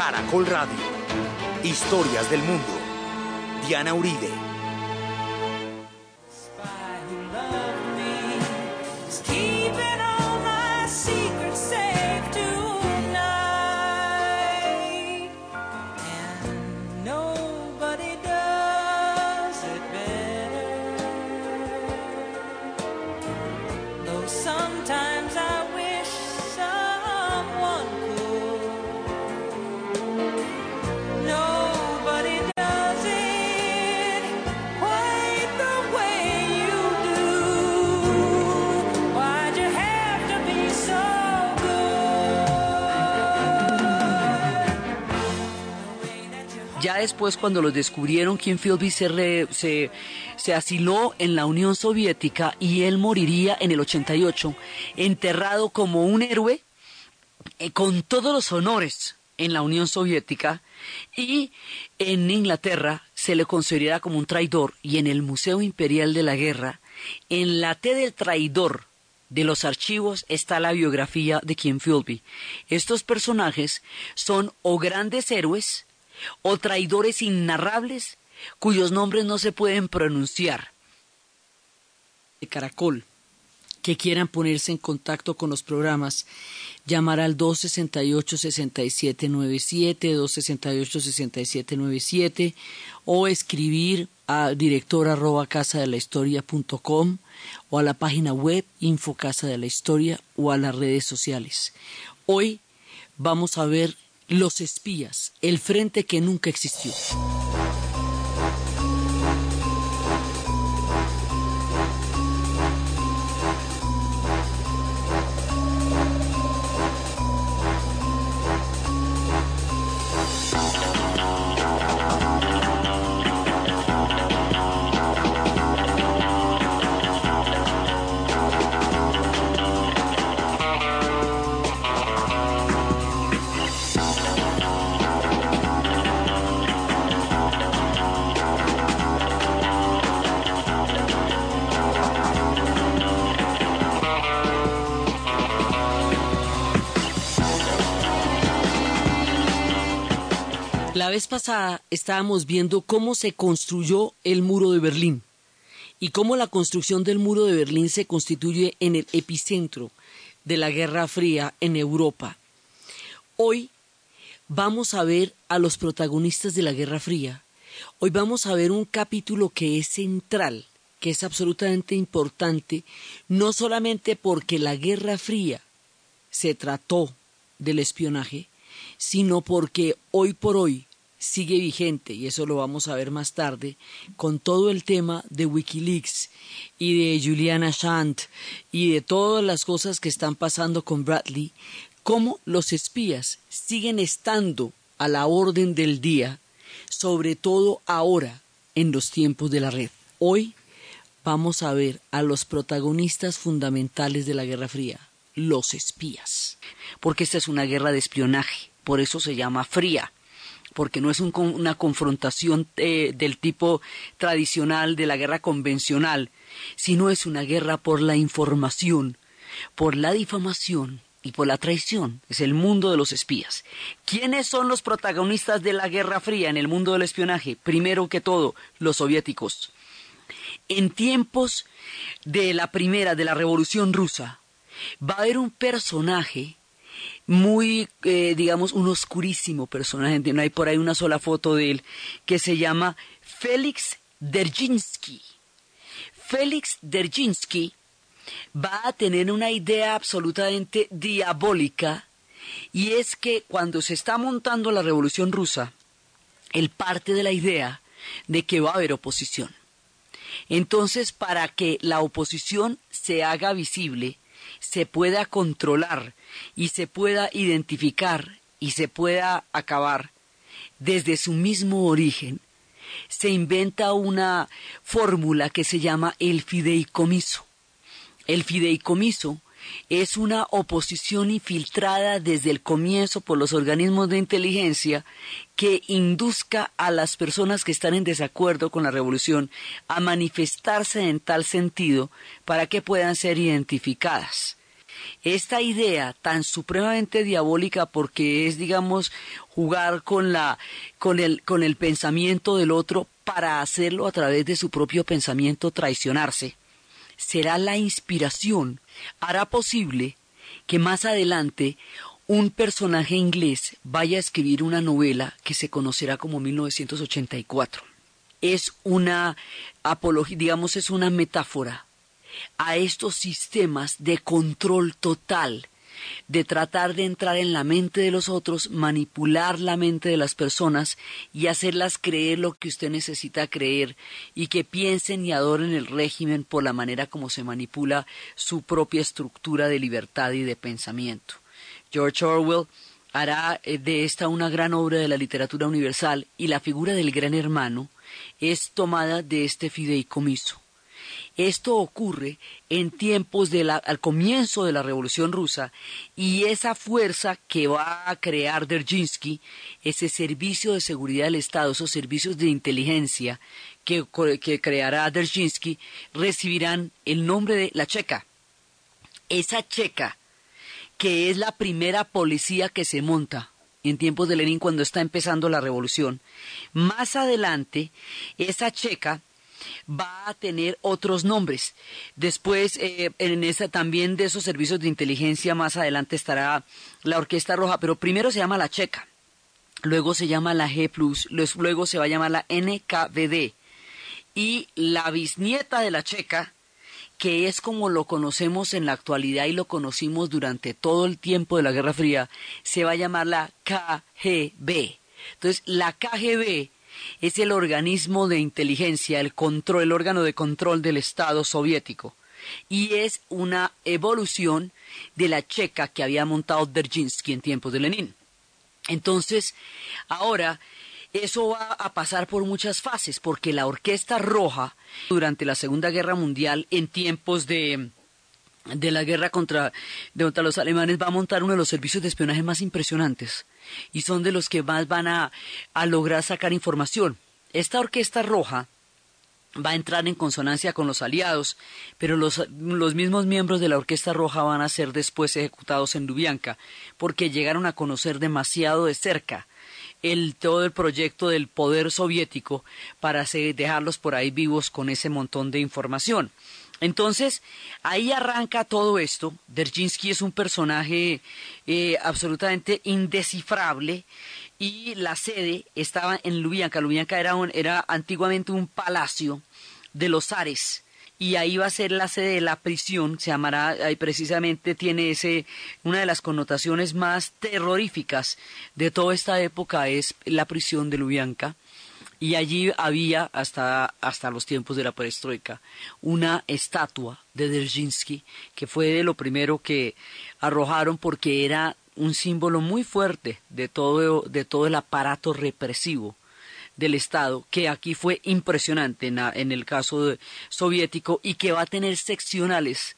Caracol Radio. Historias del mundo. Diana Uribe. Después, cuando los descubrieron, Kim Philby se, se, se asiló en la Unión Soviética y él moriría en el 88, enterrado como un héroe eh, con todos los honores en la Unión Soviética y en Inglaterra se le considerará como un traidor y en el Museo Imperial de la Guerra, en la T del traidor de los archivos está la biografía de Kim Philby. Estos personajes son o grandes héroes o traidores innarrables cuyos nombres no se pueden pronunciar. De Caracol, que quieran ponerse en contacto con los programas, llamar al 268-6797, 268-6797 o escribir a director arroba casa de la historia o a la página web info casa de la historia o a las redes sociales. Hoy vamos a ver los espías, el frente que nunca existió. Vez pasada estábamos viendo cómo se construyó el muro de Berlín y cómo la construcción del muro de Berlín se constituye en el epicentro de la Guerra Fría en Europa. Hoy vamos a ver a los protagonistas de la Guerra Fría. Hoy vamos a ver un capítulo que es central, que es absolutamente importante, no solamente porque la Guerra Fría se trató del espionaje, sino porque hoy por hoy sigue vigente, y eso lo vamos a ver más tarde, con todo el tema de Wikileaks y de Juliana Assange y de todas las cosas que están pasando con Bradley, cómo los espías siguen estando a la orden del día, sobre todo ahora en los tiempos de la red. Hoy vamos a ver a los protagonistas fundamentales de la Guerra Fría, los espías, porque esta es una guerra de espionaje, por eso se llama fría porque no es una confrontación eh, del tipo tradicional de la guerra convencional, sino es una guerra por la información, por la difamación y por la traición. Es el mundo de los espías. ¿Quiénes son los protagonistas de la Guerra Fría en el mundo del espionaje? Primero que todo, los soviéticos. En tiempos de la primera, de la Revolución Rusa, va a haber un personaje muy, eh, digamos, un oscurísimo personaje. No hay por ahí una sola foto de él, que se llama Félix Derjinsky. Félix Derjinsky va a tener una idea absolutamente diabólica y es que cuando se está montando la revolución rusa, él parte de la idea de que va a haber oposición. Entonces, para que la oposición se haga visible, se pueda controlar y se pueda identificar y se pueda acabar desde su mismo origen, se inventa una fórmula que se llama el fideicomiso. El fideicomiso es una oposición infiltrada desde el comienzo por los organismos de inteligencia que induzca a las personas que están en desacuerdo con la revolución a manifestarse en tal sentido para que puedan ser identificadas. Esta idea tan supremamente diabólica porque es, digamos, jugar con la, con el, con el pensamiento del otro para hacerlo a través de su propio pensamiento traicionarse, será la inspiración, hará posible que más adelante un personaje inglés vaya a escribir una novela que se conocerá como 1984. Es una apología, digamos, es una metáfora a estos sistemas de control total, de tratar de entrar en la mente de los otros, manipular la mente de las personas y hacerlas creer lo que usted necesita creer y que piensen y adoren el régimen por la manera como se manipula su propia estructura de libertad y de pensamiento. George Orwell hará eh, de esta una gran obra de la literatura universal y la figura del gran hermano es tomada de este fideicomiso. Esto ocurre en tiempos de al comienzo de la Revolución Rusa y esa fuerza que va a crear Derjinsky, ese servicio de seguridad del Estado, esos servicios de inteligencia que, que creará Derjinsky, recibirán el nombre de la Checa. Esa Checa, que es la primera policía que se monta en tiempos de Lenin cuando está empezando la revolución. Más adelante, esa checa va a tener otros nombres. Después, eh, en esa, también de esos servicios de inteligencia, más adelante estará la Orquesta Roja, pero primero se llama la Checa, luego se llama la G luego se va a llamar la NKVD. Y la bisnieta de la Checa, que es como lo conocemos en la actualidad y lo conocimos durante todo el tiempo de la Guerra Fría, se va a llamar la KGB. Entonces, la KGB es el organismo de inteligencia, el control, el órgano de control del Estado soviético. Y es una evolución de la checa que había montado Dzerzhinsky en tiempos de Lenin. Entonces, ahora eso va a pasar por muchas fases, porque la Orquesta Roja, durante la Segunda Guerra Mundial, en tiempos de, de la guerra contra, contra los alemanes, va a montar uno de los servicios de espionaje más impresionantes y son de los que más van a, lograr sacar información. Esta orquesta roja va a entrar en consonancia con los aliados, pero los, mismos miembros de la Orquesta Roja van a ser después ejecutados en Lubyanka, porque llegaron a conocer demasiado de cerca el, todo el proyecto del poder soviético para dejarlos por ahí vivos con ese montón de información. Entonces, ahí arranca todo esto. Derjinsky es un personaje eh, absolutamente indescifrable y la sede estaba en Lubyanka. Lubyanka era, era antiguamente un palacio de los zares y ahí va a ser la sede de la prisión, se llamará, ahí precisamente tiene ese, una de las connotaciones más terroríficas de toda esta época es la prisión de Lubyanka y allí había hasta, hasta los tiempos de la perestroika una estatua de Dzerzhinsky que fue de lo primero que arrojaron porque era un símbolo muy fuerte de todo, de todo el aparato represivo del Estado, que aquí fue impresionante en, en el caso soviético y que va a tener seccionales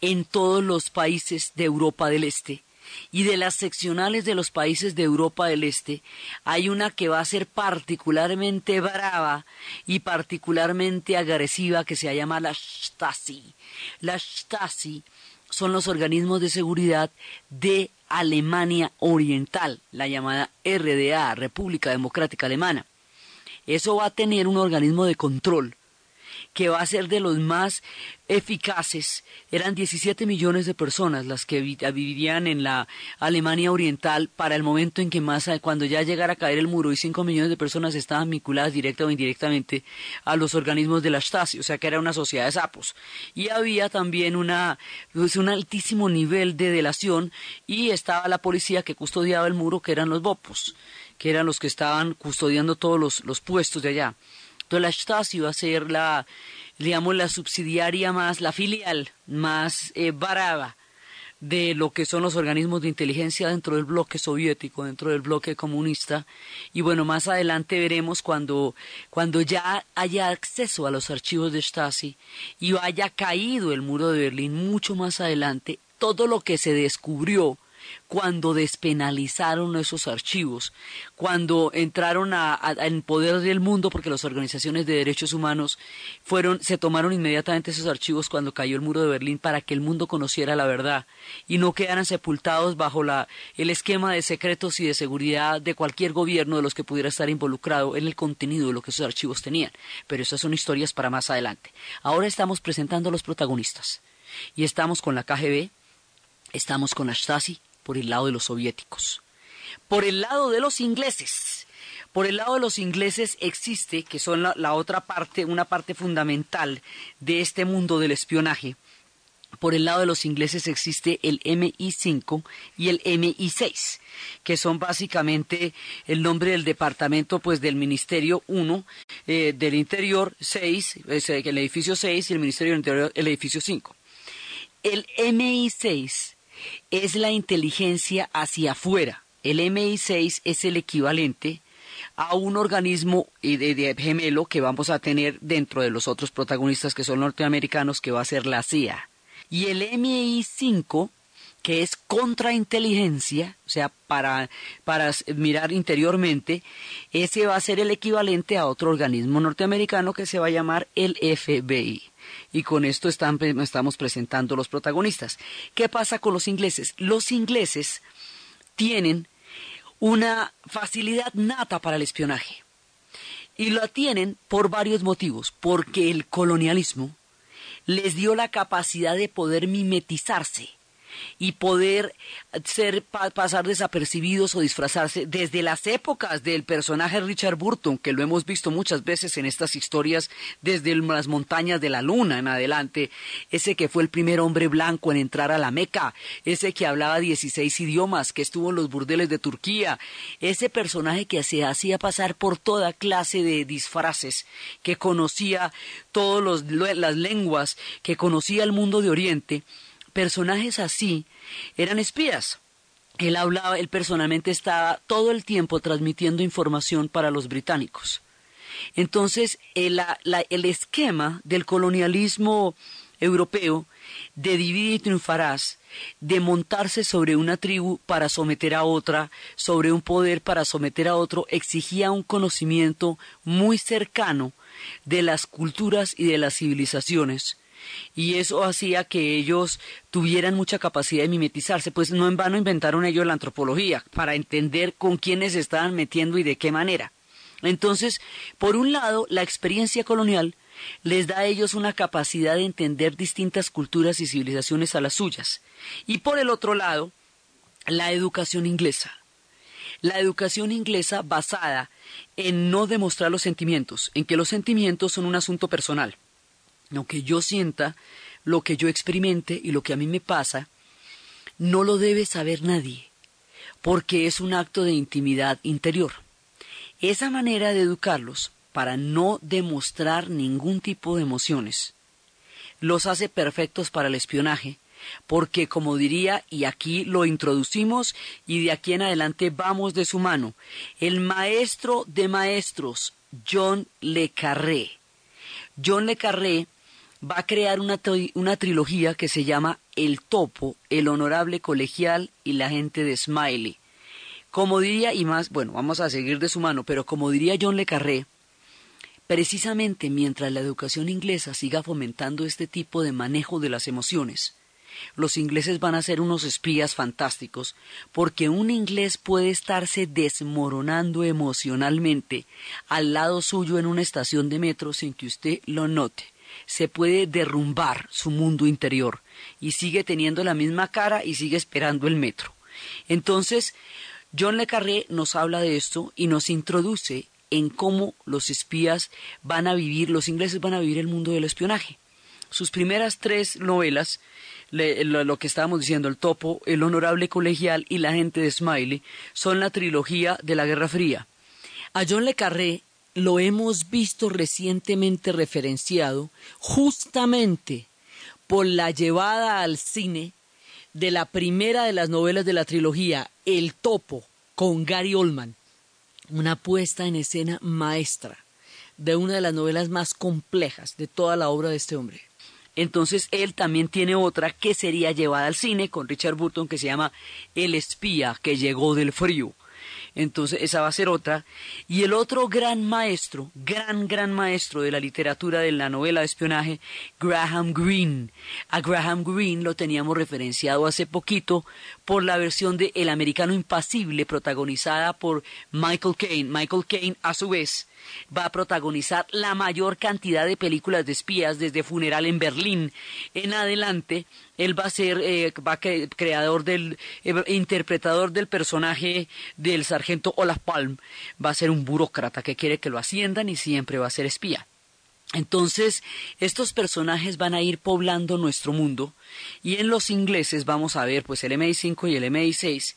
en todos los países de Europa del Este y de las seccionales de los países de Europa del Este, hay una que va a ser particularmente brava y particularmente agresiva que se llama la Stasi. La Stasi son los organismos de seguridad de Alemania Oriental, la llamada RDA, República Democrática Alemana. Eso va a tener un organismo de control que va a ser de los más eficaces. Eran 17 millones de personas las que vivirían en la Alemania Oriental para el momento en que más, cuando ya llegara a caer el muro y 5 millones de personas estaban vinculadas directa o indirectamente a los organismos de la Stasi, o sea que era una sociedad de sapos. Y había también una, pues, un altísimo nivel de delación y estaba la policía que custodiaba el muro, que eran los Bopos, que eran los que estaban custodiando todos los, los puestos de allá. La Stasi va a ser la, digamos, la subsidiaria más, la filial más eh, barata de lo que son los organismos de inteligencia dentro del bloque soviético, dentro del bloque comunista. Y bueno, más adelante veremos cuando, cuando ya haya acceso a los archivos de Stasi y haya caído el muro de Berlín mucho más adelante, todo lo que se descubrió cuando despenalizaron esos archivos, cuando entraron en poder del mundo, porque las organizaciones de derechos humanos fueron, se tomaron inmediatamente esos archivos cuando cayó el muro de Berlín para que el mundo conociera la verdad y no quedaran sepultados bajo la, el esquema de secretos y de seguridad de cualquier gobierno de los que pudiera estar involucrado en el contenido de lo que esos archivos tenían. Pero esas son historias para más adelante. Ahora estamos presentando a los protagonistas y estamos con la KGB, estamos con la Stasi, por el lado de los soviéticos. Por el lado de los ingleses, por el lado de los ingleses existe, que son la, otra parte, una parte fundamental de este mundo del espionaje, por el lado de los ingleses existe el MI5 y el MI6, que son básicamente el nombre del departamento pues del Ministerio 1, eh, del Interior 6, el edificio 6 y el Ministerio del Interior el edificio 5. El MI6 es la inteligencia hacia afuera. El MI6 es el equivalente a un organismo de, gemelo que vamos a tener dentro de los otros protagonistas que son norteamericanos, que va a ser la CIA. Y el MI5, que es contrainteligencia, o sea, para, para mirar interiormente, ese va a ser el equivalente a otro organismo norteamericano que se va a llamar el FBI y con esto estamos presentando los protagonistas. ¿Qué pasa con los ingleses? Los ingleses tienen una facilidad nata para el espionaje y lo tienen por varios motivos, porque el colonialismo les dio la capacidad de poder mimetizarse y poder ser pasar desapercibidos o disfrazarse desde las épocas del personaje Richard Burton, que lo hemos visto muchas veces en estas historias desde las montañas de la luna en adelante, ese que fue el primer hombre blanco en entrar a la Meca, ese que hablaba 16 idiomas, que estuvo en los burdeles de Turquía, ese personaje que se hacía pasar por toda clase de disfraces, que conocía todas las lenguas, que conocía el mundo de Oriente, personajes así eran espías. Él hablaba, él personalmente estaba todo el tiempo transmitiendo información para los británicos. Entonces, el, el esquema del colonialismo europeo de dividir y triunfarás, de montarse sobre una tribu para someter a otra, sobre un poder para someter a otro, exigía un conocimiento muy cercano de las culturas y de las civilizaciones y eso hacía que ellos tuvieran mucha capacidad de mimetizarse, pues no en vano inventaron ellos la antropología para entender con quiénes se estaban metiendo y de qué manera. Entonces, por un lado, la experiencia colonial les da a ellos una capacidad de entender distintas culturas y civilizaciones a las suyas, y por el otro lado, la educación inglesa. La educación inglesa basada en no demostrar los sentimientos, en que los sentimientos son un asunto personal lo que yo sienta, lo que yo experimente y lo que a mí me pasa, no lo debe saber nadie, porque es un acto de intimidad interior. Esa manera de educarlos, para no demostrar ningún tipo de emociones, los hace perfectos para el espionaje, porque como diría, y aquí lo introducimos y de aquí en adelante vamos de su mano, el maestro de maestros, John Le Carré. John Le Carré va a crear una, una trilogía que se llama El Topo, El Honorable Colegial y la gente de Smiley. Como diría, y más, bueno, vamos a seguir de su mano, pero como diría John Le Carré, precisamente mientras la educación inglesa siga fomentando este tipo de manejo de las emociones, los ingleses van a ser unos espías fantásticos, porque un inglés puede estarse desmoronando emocionalmente al lado suyo en una estación de metro sin que usted lo note se puede derrumbar su mundo interior y sigue teniendo la misma cara y sigue esperando el metro. Entonces, John Le Carré nos habla de esto y nos introduce en cómo los espías van a vivir, los ingleses van a vivir el mundo del espionaje. Sus primeras tres novelas, lo, que estábamos diciendo, El Topo, El Honorable Colegial y La Gente de Smiley, son la trilogía de la Guerra Fría. A John Le Carré lo hemos visto recientemente referenciado justamente por la llevada al cine de la primera de las novelas de la trilogía, El Topo, con Gary Oldman, una puesta en escena maestra de una de las novelas más complejas de toda la obra de este hombre. Entonces él también tiene otra que sería llevada al cine con Richard Burton que se llama El espía que llegó del frío. Entonces esa va a ser otra. Y el otro gran maestro, gran, gran maestro de la literatura de la novela de espionaje, Graham Greene. A Graham Greene lo teníamos referenciado hace poquito por la versión de El americano impasible protagonizada por Michael Caine. Michael Caine, a su vez, va a protagonizar la mayor cantidad de películas de espías desde Funeral en Berlín en adelante. Él va a ser eh, creador del eh, interpretador del personaje del sargento Olaf Palm. Va a ser un burócrata que quiere que lo asciendan y siempre va a ser espía entonces, estos personajes van a ir poblando nuestro mundo y en los ingleses vamos a ver pues el MI5 y el MI6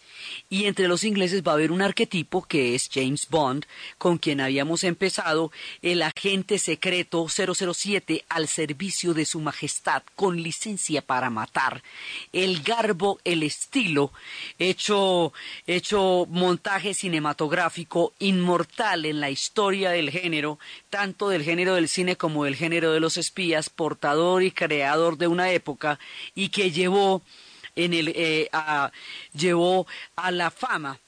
y entre los ingleses va a haber un arquetipo que es James Bond con quien habíamos empezado el agente secreto 007 al servicio de su majestad con licencia para matar. El garbo el estilo hecho hecho montaje cinematográfico inmortal en la historia del género tanto del género del cine como del género de los espías, portador y creador de una época y que llevó, en el, eh, a, llevó a la fama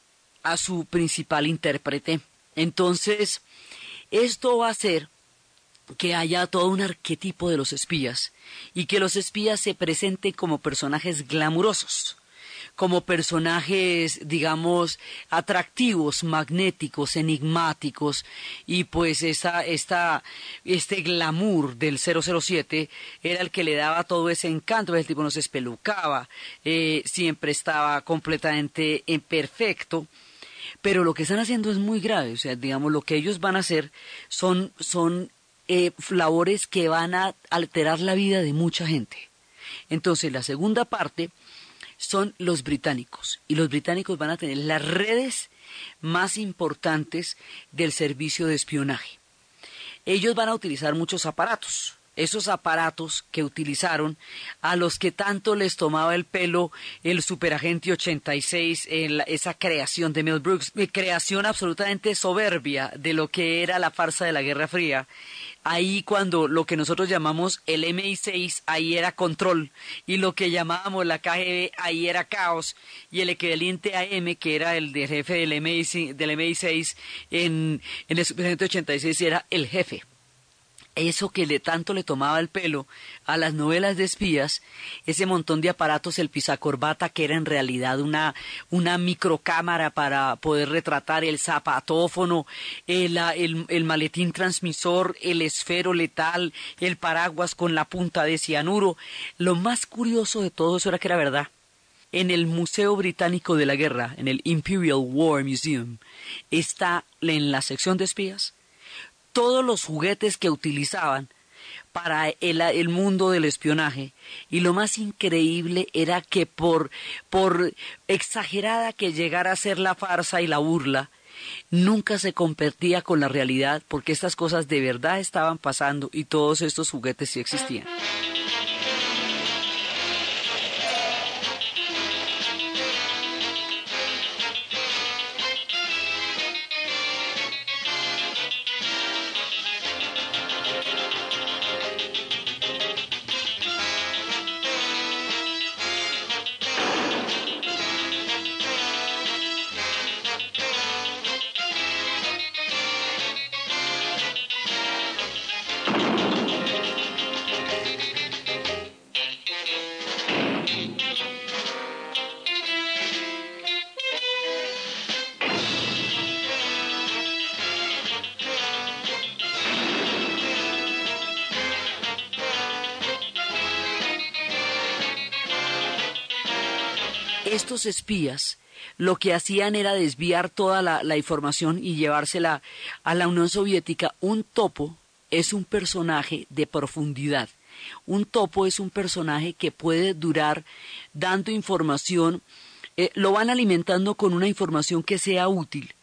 a su principal intérprete. Entonces, esto va a hacer que haya todo un arquetipo de los espías y que los espías se presenten como personajes glamurosos como personajes, digamos, atractivos, magnéticos, enigmáticos, y pues esta, esta, este glamour del 007 era el que le daba todo ese encanto, el tipo no se espelucaba, eh, siempre estaba completamente perfecto, pero lo que están haciendo es muy grave, o sea, digamos, lo que ellos van a hacer son, son eh, labores que van a alterar la vida de mucha gente. Entonces, la segunda parte son los británicos. Y los británicos van a tener las redes más importantes del servicio de espionaje. Ellos van a utilizar muchos aparatos esos aparatos que utilizaron, a los que tanto les tomaba el pelo el superagente 86, en esa creación de Mel Brooks, creación absolutamente soberbia de lo que era la farsa de la Guerra Fría. Ahí cuando lo que nosotros llamamos el MI6, ahí era control, y lo que llamábamos la KGB, ahí era caos, y el equivalente AM, que era el de jefe del MI6, del MI6 en, en el superagente 86, era el jefe eso que le tanto le tomaba el pelo a las novelas de espías, ese montón de aparatos, el pisacorbata, que era en realidad una, una microcámara para poder retratar el zapatófono, el, el, el maletín transmisor, el esfero letal, el paraguas con la punta de cianuro. Lo más curioso de todo eso era que era verdad. En el Museo Británico de la Guerra, en el Imperial War Museum, está en la sección de espías todos los juguetes que utilizaban para el, mundo del espionaje. Y lo más increíble era que por, por exagerada que llegara a ser la farsa y la burla, nunca se compartía con la realidad porque estas cosas de verdad estaban pasando y todos estos juguetes sí existían. Estos espías lo que hacían era desviar toda la, información y llevársela a la Unión Soviética. Un topo es un personaje de profundidad. Un topo es un personaje que puede durar dando información, eh, lo van alimentando con una información que sea útil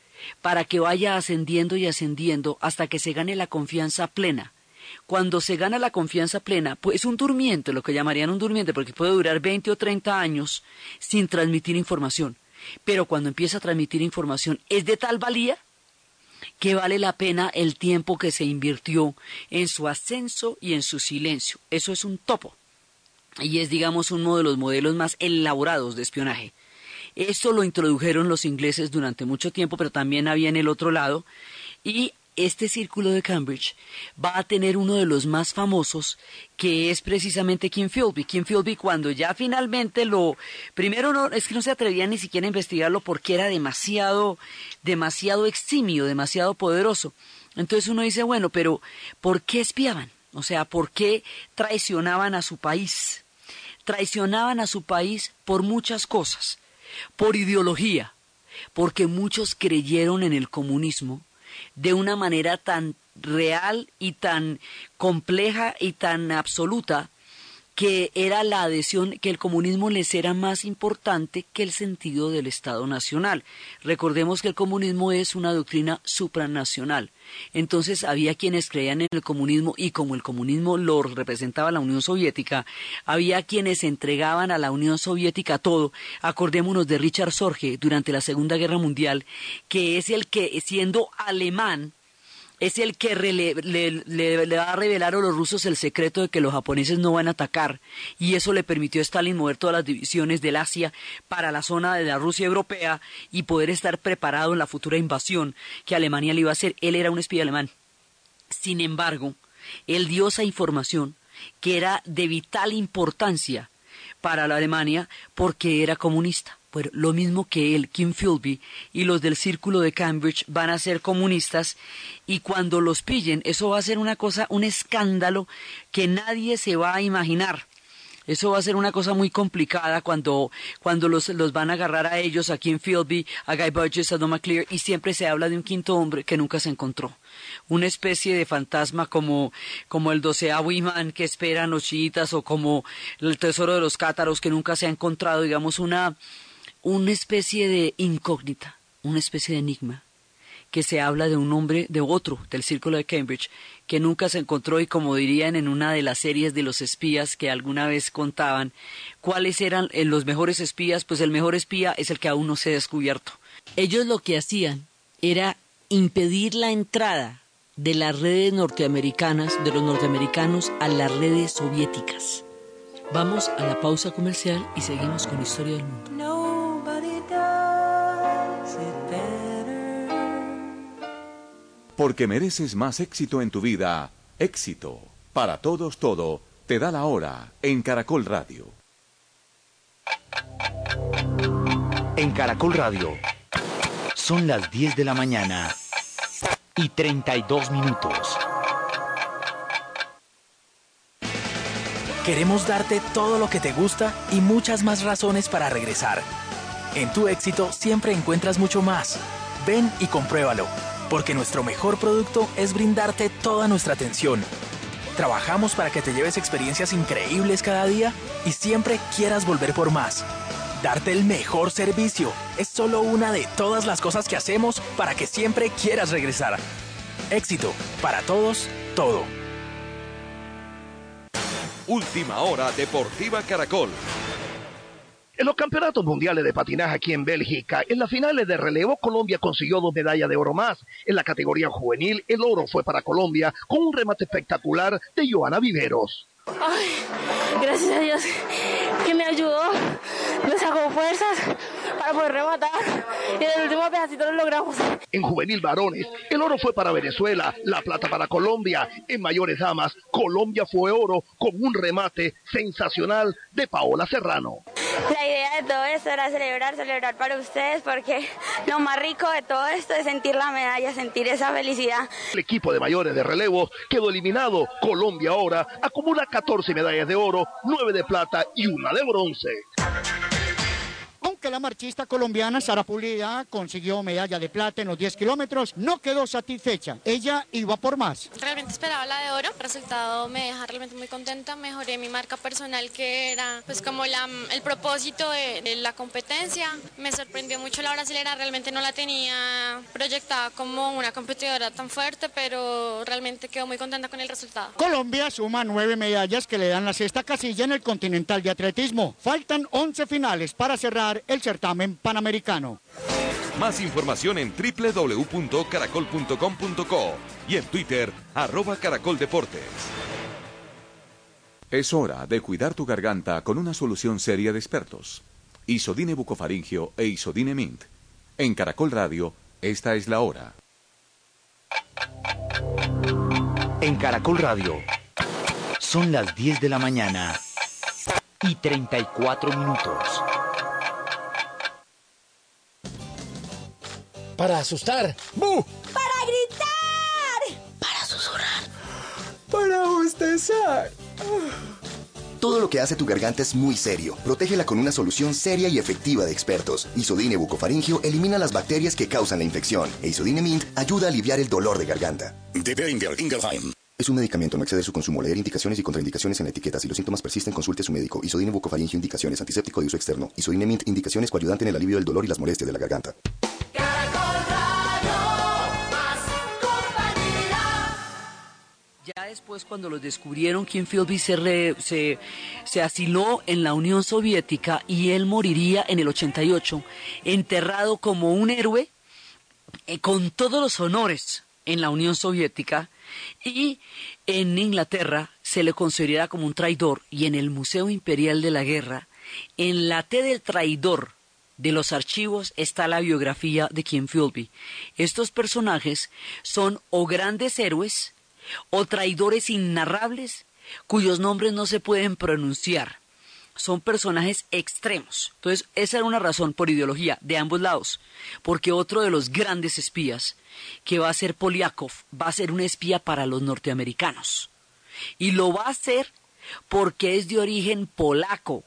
para que vaya ascendiendo y ascendiendo hasta que se gane la confianza plena cuando se gana la confianza plena, pues es un durmiente, lo que llamarían un durmiente, porque puede durar 20 o 30 años sin transmitir información. Pero cuando empieza a transmitir información es de tal valía que vale la pena el tiempo que se invirtió en su ascenso y en su silencio. Eso es un topo. y es, digamos, uno de los modelos más elaborados de espionaje. Esto lo introdujeron los ingleses durante mucho tiempo, pero también había en el otro lado. Y este círculo de Cambridge va a tener uno de los más famosos, que es precisamente Kim Philby. Kim Philby cuando ya finalmente lo... Primero no, es que no se atrevía ni siquiera a investigarlo porque era demasiado, demasiado eximio, demasiado poderoso. Entonces uno dice, bueno, pero ¿por qué espiaban? O sea, ¿por qué traicionaban a su país? Traicionaban a su país por muchas cosas por ideología, porque muchos creyeron en el comunismo de una manera tan real y tan compleja y tan absoluta que era la adhesión, que el comunismo les era más importante que el sentido del Estado Nacional. Recordemos que el comunismo es una doctrina supranacional. Entonces había quienes creían en el comunismo y como el comunismo lo representaba la Unión Soviética, había quienes entregaban a la Unión Soviética todo. Acordémonos de Richard Sorge durante la Segunda Guerra Mundial, que es el que, siendo alemán, es el que le, va a revelar a los rusos el secreto de que los japoneses no van a atacar y eso le permitió a Stalin mover todas las divisiones del Asia para la zona de la Rusia europea y poder estar preparado en la futura invasión que Alemania le iba a hacer. Él era un espía alemán. Sin embargo, él dio esa información que era de vital importancia para la Alemania porque era comunista. Bueno, lo mismo que él, Kim Philby, y los del círculo de Cambridge van a ser comunistas y cuando los pillen, eso va a ser una cosa, un escándalo que nadie se va a imaginar. Eso va a ser una cosa muy complicada cuando, cuando los, los van a agarrar a ellos, a Kim Philby, a Guy Burgess, a Don McClear, y siempre se habla de un quinto hombre que nunca se encontró. Una especie de fantasma como, como el doceavo imán que esperan los chiitas o como el tesoro de los cátaros que nunca se ha encontrado, digamos, una, una especie de incógnita, una especie de enigma, que se habla de un hombre, de otro, del círculo de Cambridge, que nunca se encontró y como dirían en una de las series de los espías que alguna vez contaban, cuáles eran eh, los mejores espías, pues el mejor espía es el que aún no se ha descubierto. Ellos lo que hacían era impedir la entrada de las redes norteamericanas, de los norteamericanos a las redes soviéticas. Vamos a la pausa comercial y seguimos con Historia del Mundo. Porque mereces más éxito en tu vida. Éxito. Para todos todo. Te da la hora en Caracol Radio. En Caracol Radio. Son las 10 de la mañana y 32 minutos. Queremos darte todo lo que te gusta y muchas más razones para regresar. En tu éxito siempre encuentras mucho más. Ven y compruébalo porque nuestro mejor producto es brindarte toda nuestra atención. Trabajamos para que te lleves experiencias increíbles cada día y siempre quieras volver por más. Darte el mejor servicio es solo una de todas las cosas que hacemos para que siempre quieras regresar. Éxito, para todos, todo. Última hora Deportiva Caracol. En los campeonatos mundiales de patinaje aquí en Bélgica, en las finales de relevo, Colombia consiguió dos medallas de oro más. En la categoría juvenil, el oro fue para Colombia con un remate espectacular de Joana Viveros. Ay, gracias a Dios que me ayudó, me sacó fuerzas para poder rematar y en el último pedacito lo logramos. En juvenil varones, el oro fue para Venezuela, la plata para Colombia. En mayores damas, Colombia fue oro con un remate sensacional de Paola Serrano. La idea de todo esto era celebrar, celebrar para ustedes, porque lo más rico de todo esto es sentir la medalla, sentir esa felicidad. El equipo de mayores de relevo quedó eliminado. Colombia ahora acumula 14 medallas de oro, 9 de plata y una de bronce que la marchista colombiana Sara Pulida consiguió medalla de plata en los 10 kilómetros, no quedó satisfecha. Ella iba por más. Realmente esperaba la de oro. El resultado me deja realmente muy contenta. Mejoré mi marca personal, que era pues como la, el propósito de, la competencia. Me sorprendió mucho la brasilera. Realmente no la tenía proyectada como una competidora tan fuerte, pero realmente quedo muy contenta con el resultado. Colombia suma nueve medallas que le dan la sexta casilla en el Continental de Atletismo. Faltan 11 finales para cerrar el certamen panamericano. Más información en www.caracol.com.co y en Twitter, arroba caracoldeportes. Es hora de cuidar tu garganta con una solución seria de expertos. Isodine bucofaringio e Isodine Mint. En Caracol Radio, esta es la hora. En Caracol Radio, son las 10 de la mañana y 34 minutos. Para asustar. ¡Bu! Para gritar. Para susurrar. Para bostezar. Todo lo que hace tu garganta es muy serio. Protégela con una solución seria y efectiva de expertos. Isodine bucofaringio elimina las bacterias que causan la infección. E Isodine Mint ayuda a aliviar el dolor de garganta. De Beringer Ingelheim. Es un medicamento, no excede su consumo. Leer indicaciones y contraindicaciones en la etiqueta. Si los síntomas persisten, consulte a su médico. Isodine bucofaringio indicaciones. Antiséptico de uso externo. Isodine Mint indicaciones coayudante en el alivio del dolor y las molestias de la garganta. Ya después, cuando los descubrieron, Kim Philby se, se, se, asiló en la Unión Soviética y él moriría en el 88, enterrado como un héroe eh, con todos los honores en la Unión Soviética y en Inglaterra se le considera como un traidor y en el Museo Imperial de la Guerra, en la T del traidor de los archivos está la biografía de Kim Philby. Estos personajes son o grandes héroes, o traidores innarrables cuyos nombres no se pueden pronunciar. Son personajes extremos. Entonces, esa era una razón por ideología de ambos lados. Porque otro de los grandes espías, que va a ser Poliakov, va a ser un espía para los norteamericanos. Y lo va a hacer porque es de origen polaco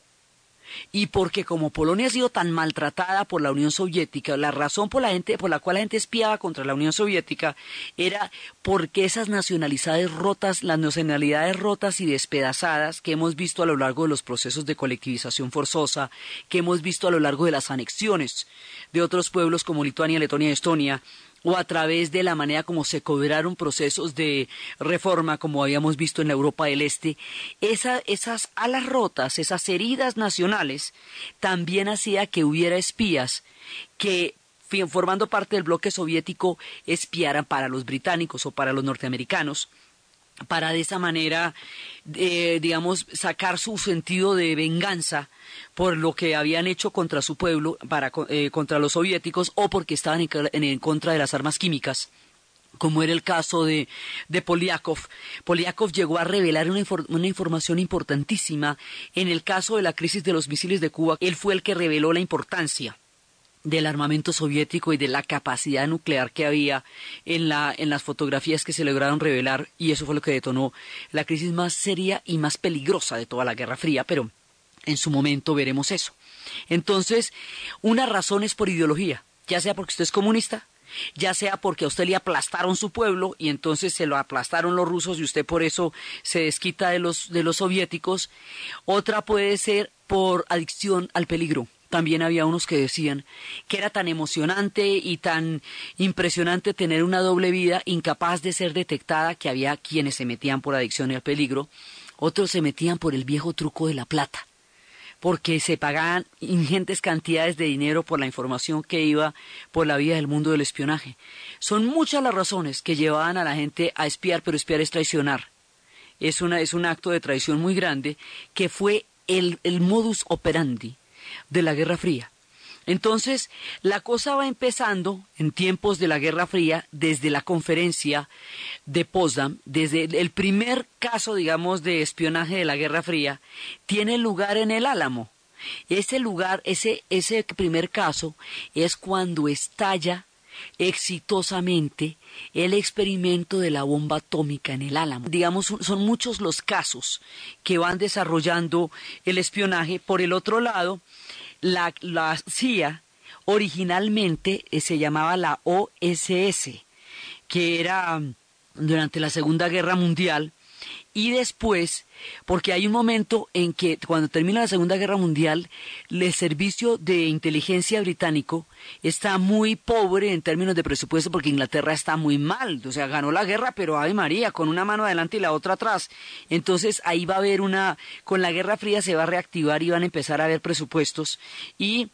y porque como Polonia ha sido tan maltratada por la Unión Soviética, la razón por la, gente, por la cual la gente espiaba contra la Unión Soviética era porque esas nacionalidades rotas, las nacionalidades rotas y despedazadas que hemos visto a lo largo de los procesos de colectivización forzosa, que hemos visto a lo largo de las anexiones de otros pueblos como Lituania, Letonia y Estonia, o a través de la manera como se cobraron procesos de reforma, como habíamos visto en la Europa del Este, esas alas rotas, esas heridas nacionales, también hacía que hubiera espías que formando parte del bloque soviético espiaran para los británicos o para los norteamericanos para de esa manera, eh, digamos, sacar su sentido de venganza por lo que habían hecho contra su pueblo, para, eh, contra los soviéticos, o porque estaban en, contra de las armas químicas como era el caso de, de Poliakov. Poliakov llegó a revelar una, una, información importantísima en el caso de la crisis de los misiles de Cuba. Él fue el que reveló la importancia del armamento soviético y de la capacidad nuclear que había en, la, en las fotografías que se lograron revelar y eso fue lo que detonó la crisis más seria y más peligrosa de toda la Guerra Fría, pero en su momento veremos eso. Entonces, una razón es por ideología, ya sea porque usted es comunista, ya sea porque a usted le aplastaron su pueblo y entonces se lo aplastaron los rusos y usted por eso se desquita de los, de los soviéticos, otra puede ser por adicción al peligro también había unos que decían que era tan emocionante y tan impresionante tener una doble vida incapaz de ser detectada que había quienes se metían por adicción y al peligro, otros se metían por el viejo truco de la plata porque se pagaban ingentes cantidades de dinero por la información que iba por la vida del mundo del espionaje. Son muchas las razones que llevaban a la gente a espiar, pero espiar es traicionar. Es, una, es un acto de traición muy grande que fue el modus operandi de la Guerra Fría. Entonces, la cosa va empezando en tiempos de la Guerra Fría, desde la conferencia de Potsdam, desde el primer caso, digamos, de espionaje de la Guerra Fría, tiene lugar en el Álamo. Ese lugar, ese, ese primer caso, es cuando estalla exitosamente el experimento de la bomba atómica en el Álamo. Digamos, son muchos los casos que van desarrollando el espionaje. Por el otro lado, la, CIA originalmente eh, se llamaba la OSS, que era mm, durante la Segunda Guerra Mundial, y después, porque hay un momento en que cuando termina la Segunda Guerra Mundial, el servicio de inteligencia británico está muy pobre en términos de presupuesto porque Inglaterra está muy mal, o sea, ganó la guerra, pero Ave María, con una mano adelante y la otra atrás. Entonces ahí va a haber una, con la Guerra Fría se va a reactivar y van a empezar a haber presupuestos y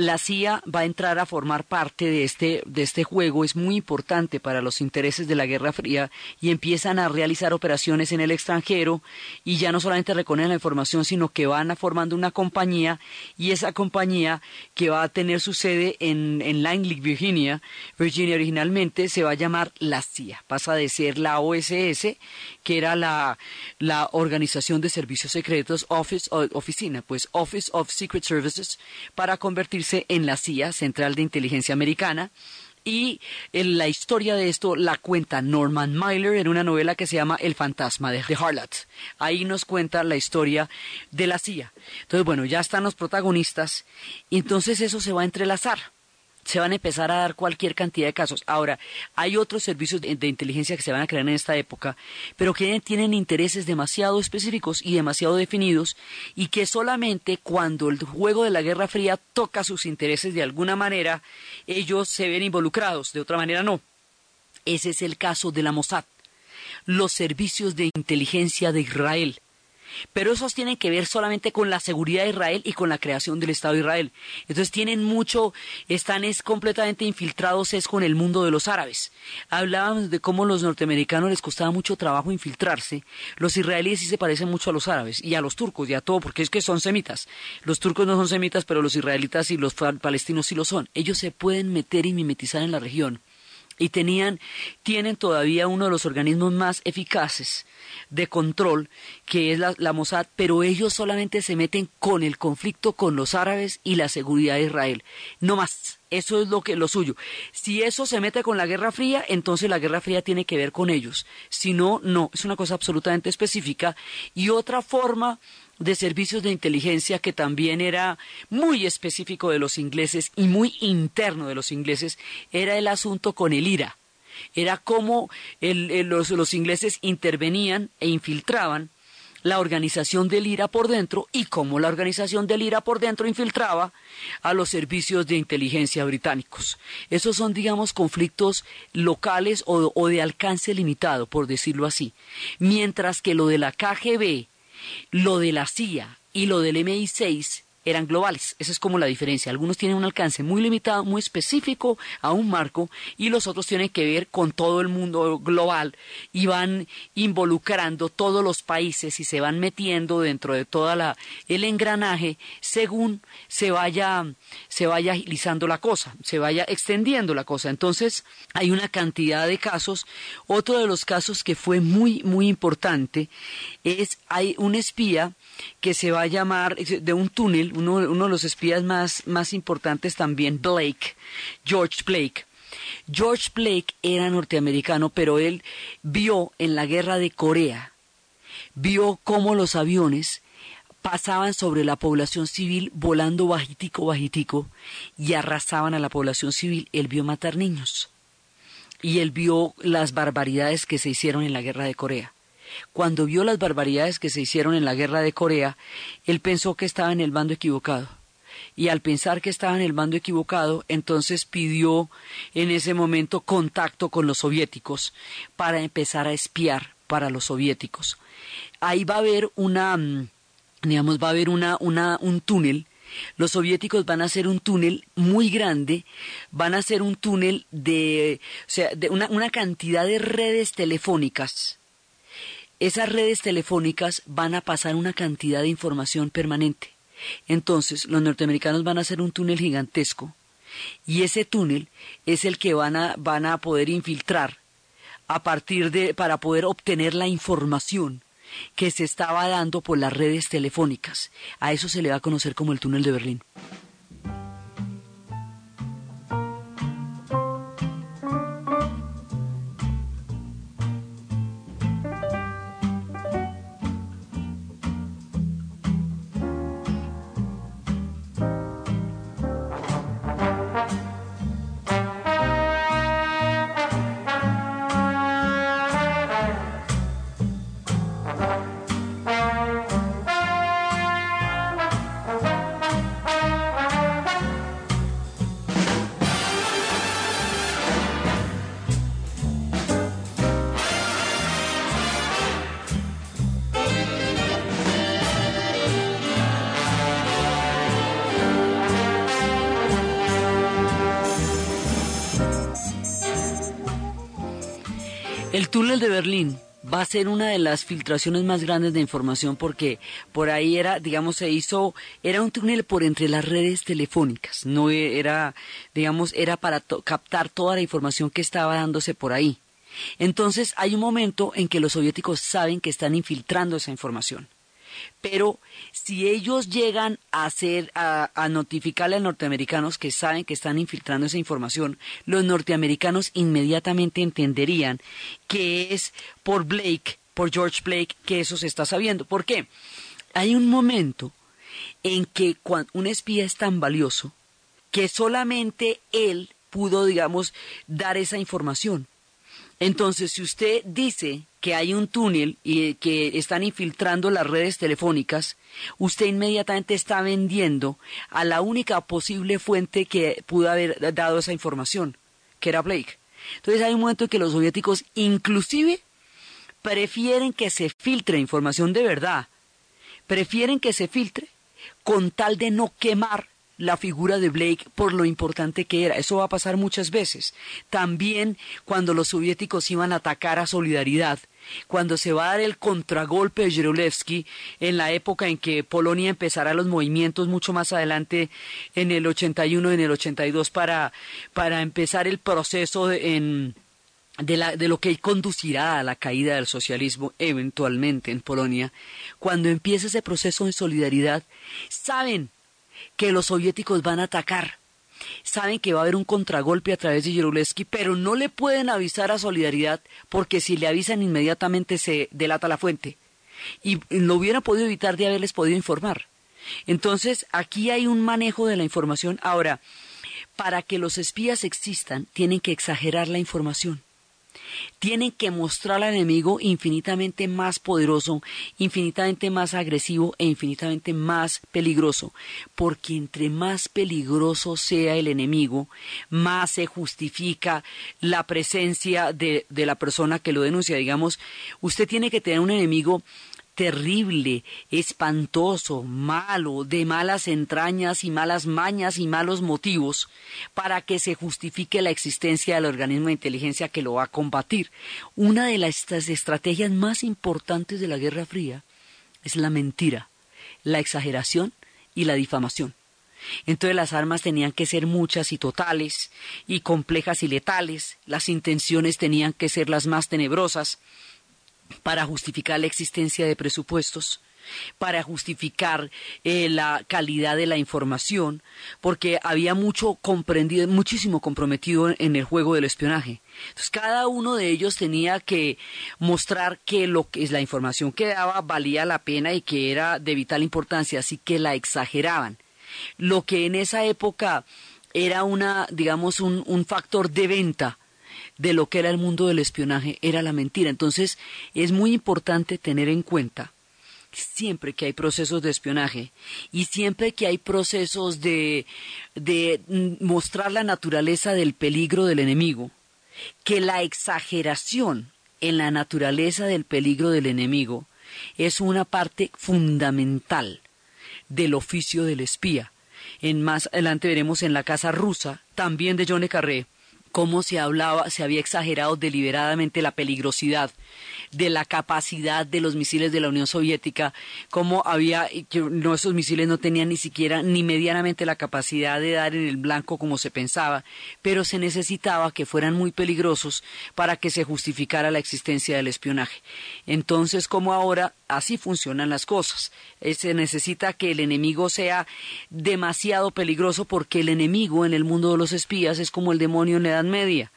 la CIA va a entrar a formar parte de este, de este juego, es muy importante para los intereses de la Guerra Fría y empiezan a realizar operaciones en el extranjero y ya no solamente recogen la información, sino que van a formando una compañía y esa compañía que va a tener su sede en, en Langley, Virginia, Virginia originalmente se va a llamar la CIA, pasa de ser la OSS, que era la, la Organización de Servicios Secretos, Office, oficina, pues Office of Secret Services, para convertirse en la CIA, Central de Inteligencia Americana, y en la historia de esto la cuenta Norman Mailer en una novela que se llama El fantasma de Harlot. Ahí nos cuenta la historia de la CIA. Entonces, bueno, ya están los protagonistas y entonces eso se va a entrelazar se van a empezar a dar cualquier cantidad de casos. Ahora, hay otros servicios de, inteligencia que se van a crear en esta época, pero que tienen intereses demasiado específicos y demasiado definidos y que solamente cuando el juego de la Guerra Fría toca sus intereses de alguna manera, ellos se ven involucrados, de otra manera no. Ese es el caso de la Mossad, los servicios de inteligencia de Israel pero esos tienen que ver solamente con la seguridad de Israel y con la creación del Estado de Israel. Entonces tienen mucho, están es completamente infiltrados es con el mundo de los árabes. Hablábamos de cómo los norteamericanos les costaba mucho trabajo infiltrarse. Los israelíes sí se parecen mucho a los árabes y a los turcos y a todo, porque es que son semitas. Los turcos no son semitas, pero los israelitas y los palestinos sí lo son. Ellos se pueden meter y mimetizar en la región y tenían, tienen todavía uno de los organismos más eficaces de control, que es la, Mossad, pero ellos solamente se meten con el conflicto con los árabes y la seguridad de Israel. No más. Eso es lo que lo suyo. Si eso se mete con la Guerra Fría, entonces la Guerra Fría tiene que ver con ellos. Si no, no. Es una cosa absolutamente específica. Y otra forma de servicios de inteligencia que también era muy específico de los ingleses y muy interno de los ingleses era el asunto con el IRA era cómo los, ingleses intervenían e infiltraban la organización del IRA por dentro y cómo la organización del IRA por dentro infiltraba a los servicios de inteligencia británicos. Esos son, digamos, conflictos locales o, o de alcance limitado, por decirlo así. Mientras que lo de la KGB, lo de la CIA y lo del MI6 eran globales. Esa es como la diferencia. Algunos tienen un alcance muy limitado, muy específico a un marco y los otros tienen que ver con todo el mundo global y van involucrando todos los países y se van metiendo dentro de toda la el engranaje según se vaya se vaya agilizando la cosa, se vaya extendiendo la cosa. Entonces, hay una cantidad de casos. Otro de los casos que fue muy muy importante es hay un espía que se va a llamar de un túnel, uno, uno de los espías más, más importantes también, Blake, George Blake. George Blake era norteamericano, pero él vio en la guerra de Corea, vio cómo los aviones pasaban sobre la población civil volando bajitico, bajitico, y arrasaban a la población civil. Él vio matar niños. Y él vio las barbaridades que se hicieron en la guerra de Corea. Cuando vio las barbaridades que se hicieron en la guerra de Corea, él pensó que estaba en el bando equivocado. Y al pensar que estaba en el bando equivocado, entonces pidió en ese momento contacto con los soviéticos para empezar a espiar para los soviéticos. Ahí va a haber una, mm, digamos, va a haber una, una, un túnel los soviéticos van a hacer un túnel muy grande, van a hacer un túnel de, o sea, de una, una, cantidad de redes telefónicas esas redes telefónicas van a pasar una cantidad de información permanente. Entonces, los norteamericanos van a hacer un túnel gigantesco y ese túnel es el que van a, van a poder infiltrar a partir de para poder obtener la información que se estaba dando por las redes telefónicas. A eso se le va a conocer como el túnel de Berlín. Va a ser una de las filtraciones más grandes de información porque por ahí era, digamos, se hizo, era un túnel por entre las redes telefónicas, no era, digamos, era para captar toda la información que estaba dándose por ahí. Entonces hay un momento en que los soviéticos saben que están infiltrando esa información. Pero si ellos llegan a hacer, a, a, notificarle a los norteamericanos que saben que están infiltrando esa información, los norteamericanos inmediatamente entenderían que es por Blake, por George Blake, que eso se está sabiendo. ¿Por qué? Hay un momento en que un espía es tan valioso que solamente él pudo, digamos, dar esa información. Entonces, si usted dice que hay un túnel y que están infiltrando las redes telefónicas, usted inmediatamente está vendiendo a la única posible fuente que pudo haber dado esa información, que era Blake. Entonces hay un momento en que los soviéticos inclusive prefieren que se filtre información de verdad, prefieren que se filtre con tal de no quemar la figura de Blake por lo importante que era. Eso va a pasar muchas veces. También cuando los soviéticos iban a atacar a Solidaridad, cuando se va a dar el contragolpe de Yerolevsky en la época en que Polonia empezará los movimientos mucho más adelante en el 81 y en el 82 para, para empezar el proceso de, de, la, de lo que conducirá a la caída del socialismo eventualmente en Polonia, cuando empieza ese proceso de solidaridad, saben que los soviéticos van a atacar. Saben que va a haber un contragolpe a través de Yerulesky, pero no le pueden avisar a Solidaridad porque si le avisan inmediatamente se delata la fuente. Y lo hubieran podido evitar de haberles podido informar. Entonces, aquí hay un manejo de la información. Ahora, para que los espías existan, tienen que exagerar la información tienen que mostrar al enemigo infinitamente más poderoso, infinitamente más agresivo e infinitamente más peligroso, porque entre más peligroso sea el enemigo, más se justifica la presencia de, la persona que lo denuncia. Digamos, usted tiene que tener un enemigo terrible, espantoso, malo, de malas entrañas y malas mañas y malos motivos para que se justifique la existencia del organismo de inteligencia que lo va a combatir. Una de las estrategias más importantes de la Guerra Fría es la mentira, la exageración y la difamación. Entonces las armas tenían que ser muchas y totales, y complejas y letales, las intenciones tenían que ser las más tenebrosas, para justificar la existencia de presupuestos, para justificar eh, la calidad de la información, porque había mucho comprendido, muchísimo comprometido en el juego del espionaje. Entonces cada uno de ellos tenía que mostrar que lo que es la información que daba valía la pena y que era de vital importancia, así que la exageraban. Lo que en esa época era una, digamos, un, un factor de venta de lo que era el mundo del espionaje era la mentira. Entonces es muy importante tener en cuenta siempre que hay procesos de espionaje y siempre que hay procesos de, de mostrar la naturaleza del peligro del enemigo, que la exageración en la naturaleza del peligro del enemigo es una parte fundamental del oficio del espía. En más adelante veremos en la casa rusa, también de John Carré, cómo se hablaba, se había exagerado deliberadamente la peligrosidad de la capacidad de los misiles de la Unión Soviética, cómo había, no, esos misiles no tenían ni siquiera ni medianamente la capacidad de dar en el blanco como se pensaba, pero se necesitaba que fueran muy peligrosos para que se justificara la existencia del espionaje. Entonces, como ahora, así funcionan las cosas. Eh, se necesita que el enemigo sea demasiado peligroso porque el enemigo en el mundo de los espías es como el demonio en Media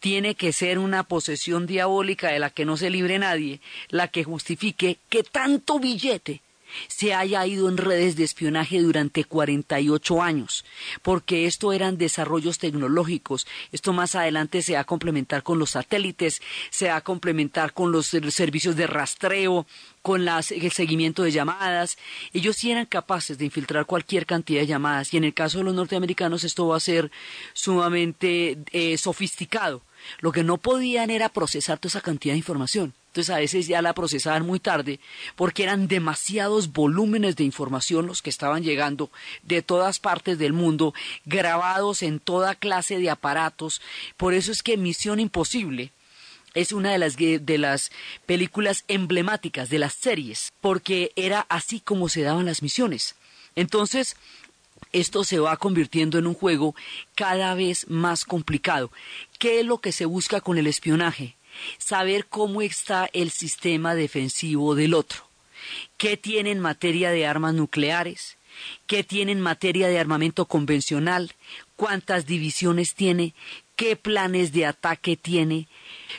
tiene que ser una posesión diabólica de la que no se libre nadie, la que justifique que tanto billete se haya ido en redes de espionaje durante 48 años, porque esto eran desarrollos tecnológicos. Esto más adelante se va a complementar con los satélites, se va a complementar con los servicios de rastreo, con el seguimiento de llamadas. Ellos sí eran capaces de infiltrar cualquier cantidad de llamadas y en el caso de los norteamericanos esto va a ser sumamente eh, sofisticado. Lo que no podían era procesar toda esa cantidad de información. Entonces a veces ya la procesaban muy tarde porque eran demasiados volúmenes de información los que estaban llegando de todas partes del mundo, grabados en toda clase de aparatos. Por eso es que Misión Imposible es una de las, de las películas emblemáticas de las series, porque era así como se daban las misiones. Entonces, esto se va convirtiendo en un juego cada vez más complicado. ¿Qué es lo que se busca con el espionaje? Saber cómo está el sistema defensivo del otro. ¿Qué tiene en materia de armas nucleares? ¿Qué tiene en materia de armamento convencional? ¿Cuántas divisiones tiene? ¿Qué planes de ataque tiene?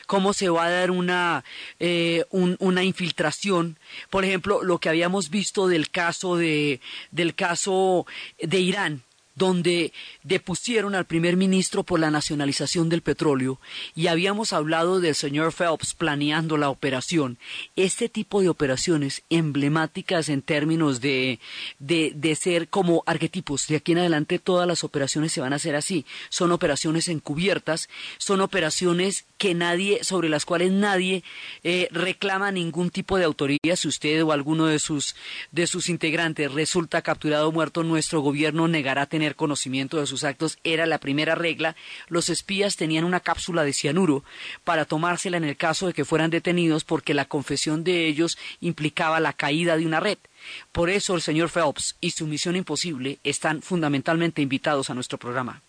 cómo se va a dar una, eh, una infiltración. Por ejemplo, lo que habíamos visto del caso de, del caso de Irán donde depusieron al primer ministro por la nacionalización del petróleo y habíamos hablado del señor Phelps planeando la operación. Este tipo de operaciones emblemáticas en términos de, de, de ser como arquetipos, de aquí en adelante todas las operaciones se van a hacer así. Son operaciones encubiertas, son operaciones que nadie, sobre las cuales nadie eh, reclama ningún tipo de autoría. Si usted o alguno de sus, de sus integrantes resulta capturado o muerto, nuestro gobierno negará tener conocimiento de sus actos era la primera regla. Los espías tenían una cápsula de cianuro para tomársela en el caso de que fueran detenidos porque la confesión de ellos implicaba la caída de una red. Por eso el señor Phelps y su misión imposible están fundamentalmente invitados a nuestro programa.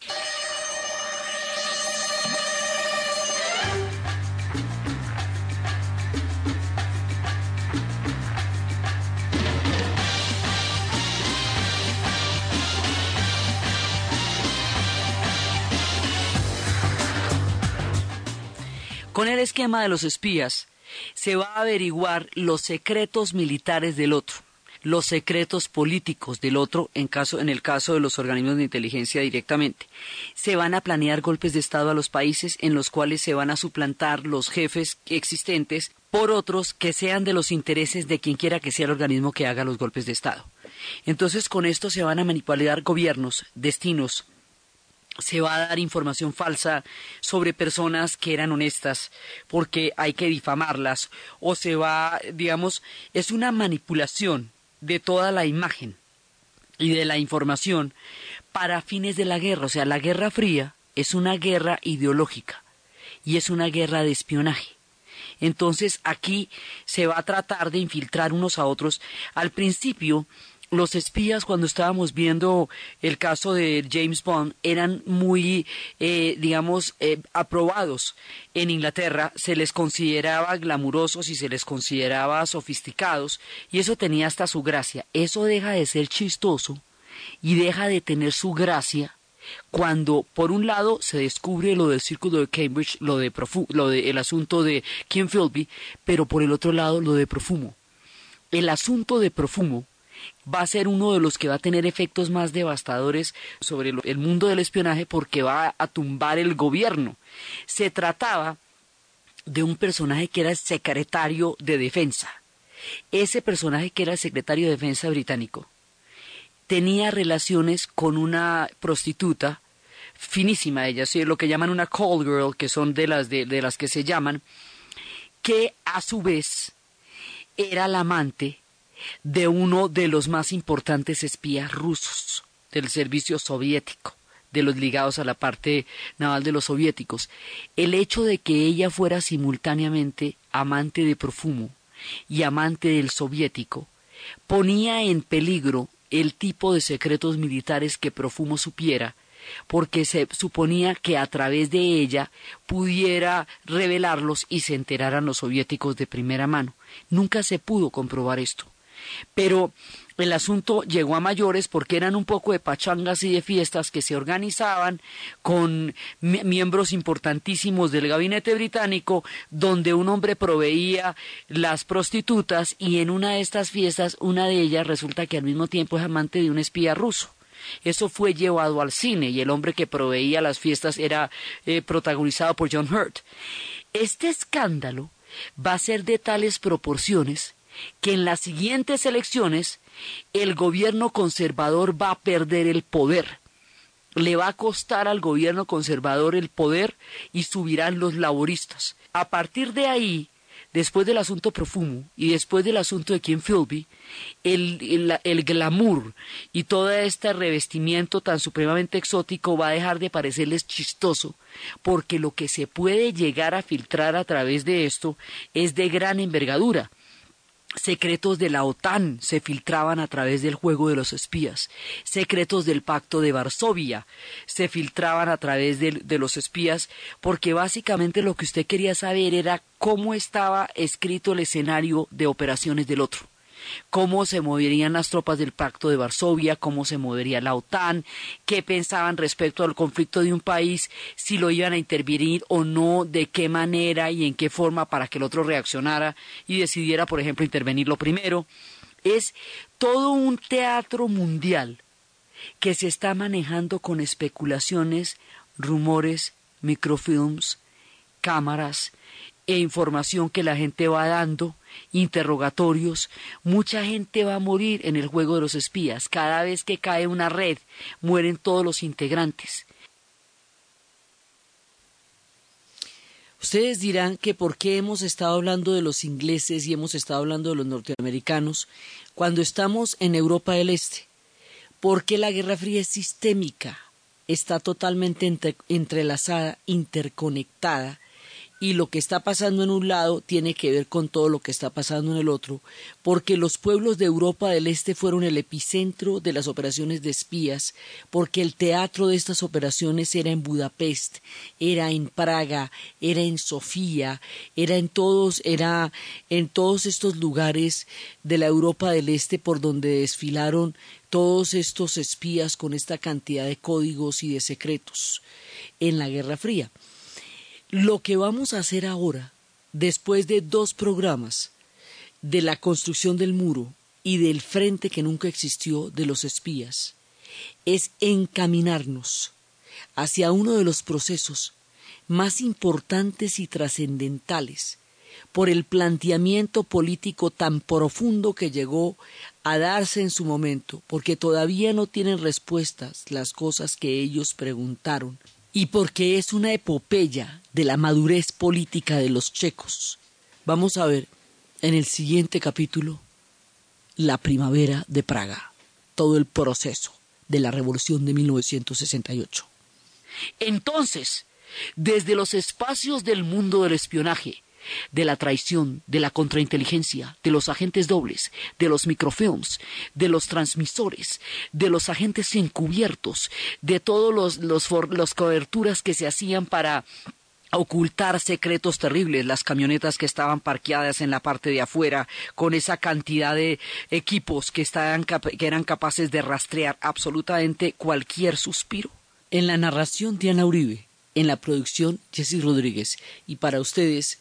Con el esquema de los espías se va a averiguar los secretos militares del otro, los secretos políticos del otro en, caso, en el caso de los organismos de inteligencia directamente. Se van a planear golpes de Estado a los países en los cuales se van a suplantar los jefes existentes por otros que sean de los intereses de quien quiera que sea el organismo que haga los golpes de Estado. Entonces con esto se van a manipular gobiernos, destinos, se va a dar información falsa sobre personas que eran honestas porque hay que difamarlas o se va, digamos, es una manipulación de toda la imagen y de la información para fines de la guerra. O sea, la Guerra Fría es una guerra ideológica y es una guerra de espionaje. Entonces aquí se va a tratar de infiltrar unos a otros. Al principio los espías cuando estábamos viendo el caso de James Bond eran muy, eh, digamos, eh, aprobados en Inglaterra, se les consideraba glamurosos y se les consideraba sofisticados y eso tenía hasta su gracia. Eso deja de ser chistoso y deja de tener su gracia cuando por un lado se descubre lo del círculo de Cambridge, lo de, lo de el asunto de Kim Philby, pero por el otro lado lo de Profumo. El asunto de Profumo va a ser uno de los que va a tener efectos más devastadores sobre el mundo del espionaje porque va a tumbar el gobierno. Se trataba de un personaje que era el secretario de defensa. Ese personaje que era el secretario de defensa británico tenía relaciones con una prostituta finísima ella, lo que llaman una call girl, que son de las, de las que se llaman, que a su vez era la amante de uno de los más importantes espías rusos del servicio soviético, de los ligados a la parte naval de los soviéticos. El hecho de que ella fuera simultáneamente amante de Profumo y amante del soviético ponía en peligro el tipo de secretos militares que Profumo supiera, porque se suponía que a través de ella pudiera revelarlos y se enteraran los soviéticos de primera mano. Nunca se pudo comprobar esto. Pero el asunto llegó a mayores porque eran un poco de pachangas y de fiestas que se organizaban con miembros importantísimos del gabinete británico donde un hombre proveía las prostitutas y en una de estas fiestas una de ellas resulta que al mismo tiempo es amante de un espía ruso. Eso fue llevado al cine y el hombre que proveía las fiestas era eh, protagonizado por John Hurt. Este escándalo va a ser de tales proporciones que en las siguientes elecciones el gobierno conservador va a perder el poder. Le va a costar al gobierno conservador el poder y subirán los laboristas. A partir de ahí después del asunto Profumo y después del asunto de Kim Philby, el, el, glamour y todo este revestimiento tan supremamente exótico va a dejar de parecerles chistoso, porque lo que se puede llegar a filtrar a través de esto es de gran envergadura Secretos de la OTAN se filtraban a través del juego de los espías. Secretos del pacto de Varsovia se filtraban a través de, de, los espías porque básicamente lo que usted quería saber era cómo estaba escrito el escenario de operaciones del otro cómo se moverían las tropas del Pacto de Varsovia, cómo se movería la OTAN, qué pensaban respecto al conflicto de un país, si lo iban a intervenir o no, de qué manera y en qué forma para que el otro reaccionara y decidiera, por ejemplo, intervenirlo primero. Es todo un teatro mundial que se está manejando con especulaciones, rumores, microfilms, cámaras e información que la gente va dando interrogatorios, mucha gente va a morir en el juego de los espías. Cada vez que cae una red, mueren todos los integrantes. Ustedes dirán que por qué hemos estado hablando de los ingleses y hemos estado hablando de los norteamericanos cuando estamos en Europa del Este. Porque la Guerra Fría es sistémica, está totalmente entrelazada, interconectada y lo que está pasando en un lado tiene que ver con todo lo que está pasando en el otro, porque los pueblos de Europa del Este fueron el epicentro de las operaciones de espías, porque el teatro de estas operaciones era en Budapest, era en Praga, era en Sofía, era en todos, era en todos estos lugares de la Europa del Este por donde desfilaron todos estos espías con esta cantidad de códigos y de secretos en la Guerra Fría. Lo que vamos a hacer ahora, después de dos programas de la construcción del muro y del frente que nunca existió de los espías, es encaminarnos hacia uno de los procesos más importantes y trascendentales por el planteamiento político tan profundo que llegó a darse en su momento, porque todavía no tienen respuestas las cosas que ellos preguntaron y porque es una epopeya de la madurez política de los checos. Vamos a ver en el siguiente capítulo la primavera de Praga, todo el proceso de la revolución de 1968. Entonces, desde los espacios del mundo del espionaje, de la traición, de la contrainteligencia, de los agentes dobles, de los microfilms, de los transmisores, de los agentes encubiertos, de todos los, los, coberturas que se hacían para ocultar secretos terribles, las camionetas que estaban parqueadas en la parte de afuera, con esa cantidad de equipos que, estaban, que eran capaces de rastrear absolutamente cualquier suspiro. En la narración Diana Uribe, en la producción Jesse Rodríguez, y para ustedes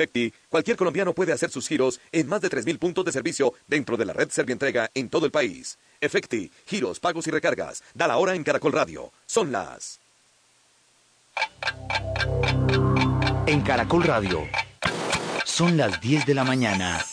Efecti, cualquier colombiano puede hacer sus giros en más de 3.000 puntos de servicio dentro de la red Servientrega en todo el país. Efecti, giros, pagos y recargas. Da la hora en Caracol Radio. Son las... En Caracol Radio. Son las 10 de la mañana